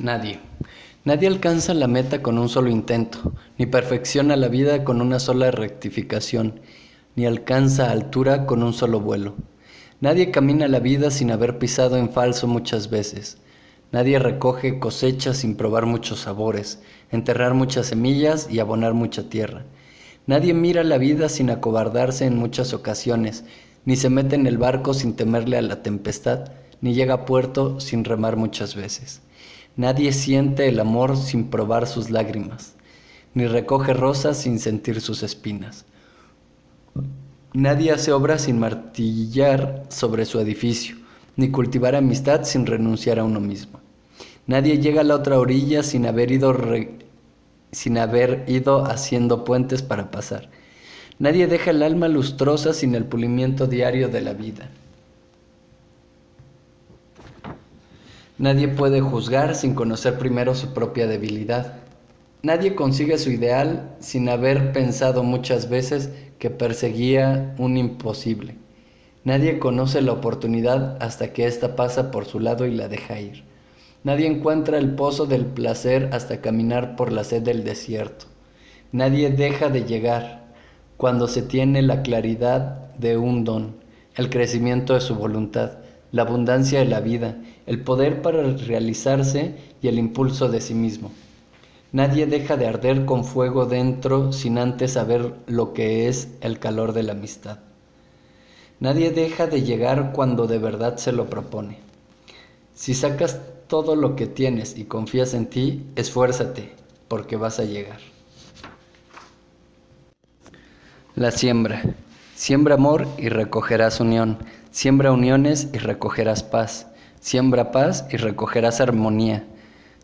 Nadie. Nadie alcanza la meta con un solo intento, ni perfecciona la vida con una sola rectificación, ni alcanza altura con un solo vuelo. Nadie camina la vida sin haber pisado en falso muchas veces. Nadie recoge cosechas sin probar muchos sabores, enterrar muchas semillas y abonar mucha tierra. Nadie mira la vida sin acobardarse en muchas ocasiones, ni se mete en el barco sin temerle a la tempestad, ni llega a puerto sin remar muchas veces. Nadie siente el amor sin probar sus lágrimas, ni recoge rosas sin sentir sus espinas. Nadie hace obra sin martillar sobre su edificio, ni cultivar amistad sin renunciar a uno mismo. Nadie llega a la otra orilla sin haber ido, sin haber ido haciendo puentes para pasar. Nadie deja el alma lustrosa sin el pulimiento diario de la vida. Nadie puede juzgar sin conocer primero su propia debilidad. Nadie consigue su ideal sin haber pensado muchas veces que perseguía un imposible. Nadie conoce la oportunidad hasta que ésta pasa por su lado y la deja ir. Nadie encuentra el pozo del placer hasta caminar por la sed del desierto. Nadie deja de llegar cuando se tiene la claridad de un don, el crecimiento de su voluntad, la abundancia de la vida, el poder para realizarse y el impulso de sí mismo. Nadie deja de arder con fuego dentro sin antes saber lo que es el calor de la amistad. Nadie deja de llegar cuando de verdad se lo propone. Si sacas todo lo que tienes y confías en ti, esfuérzate, porque vas a llegar. La siembra. Siembra amor y recogerás unión. Siembra uniones y recogerás paz. Siembra paz y recogerás armonía.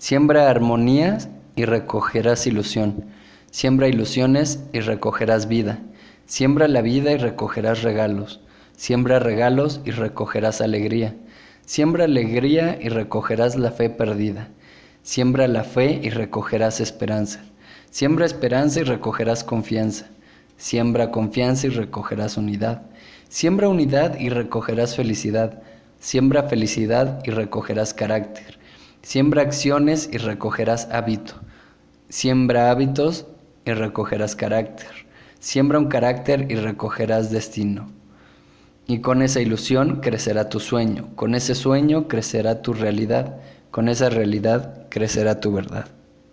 Siembra armonías y recogerás ilusión. Siembra ilusiones y recogerás vida. Siembra la vida y recogerás regalos. Siembra regalos y recogerás alegría. Siembra alegría y recogerás la fe perdida. Siembra la fe y recogerás esperanza. Siembra esperanza y recogerás confianza. Siembra confianza y recogerás unidad. Siembra unidad y recogerás felicidad. Siembra felicidad y recogerás carácter. Siembra acciones y recogerás hábito. Siembra hábitos y recogerás carácter. Siembra un carácter y recogerás destino. Y con esa ilusión crecerá tu sueño. Con ese sueño crecerá tu realidad. Con esa realidad crecerá tu verdad.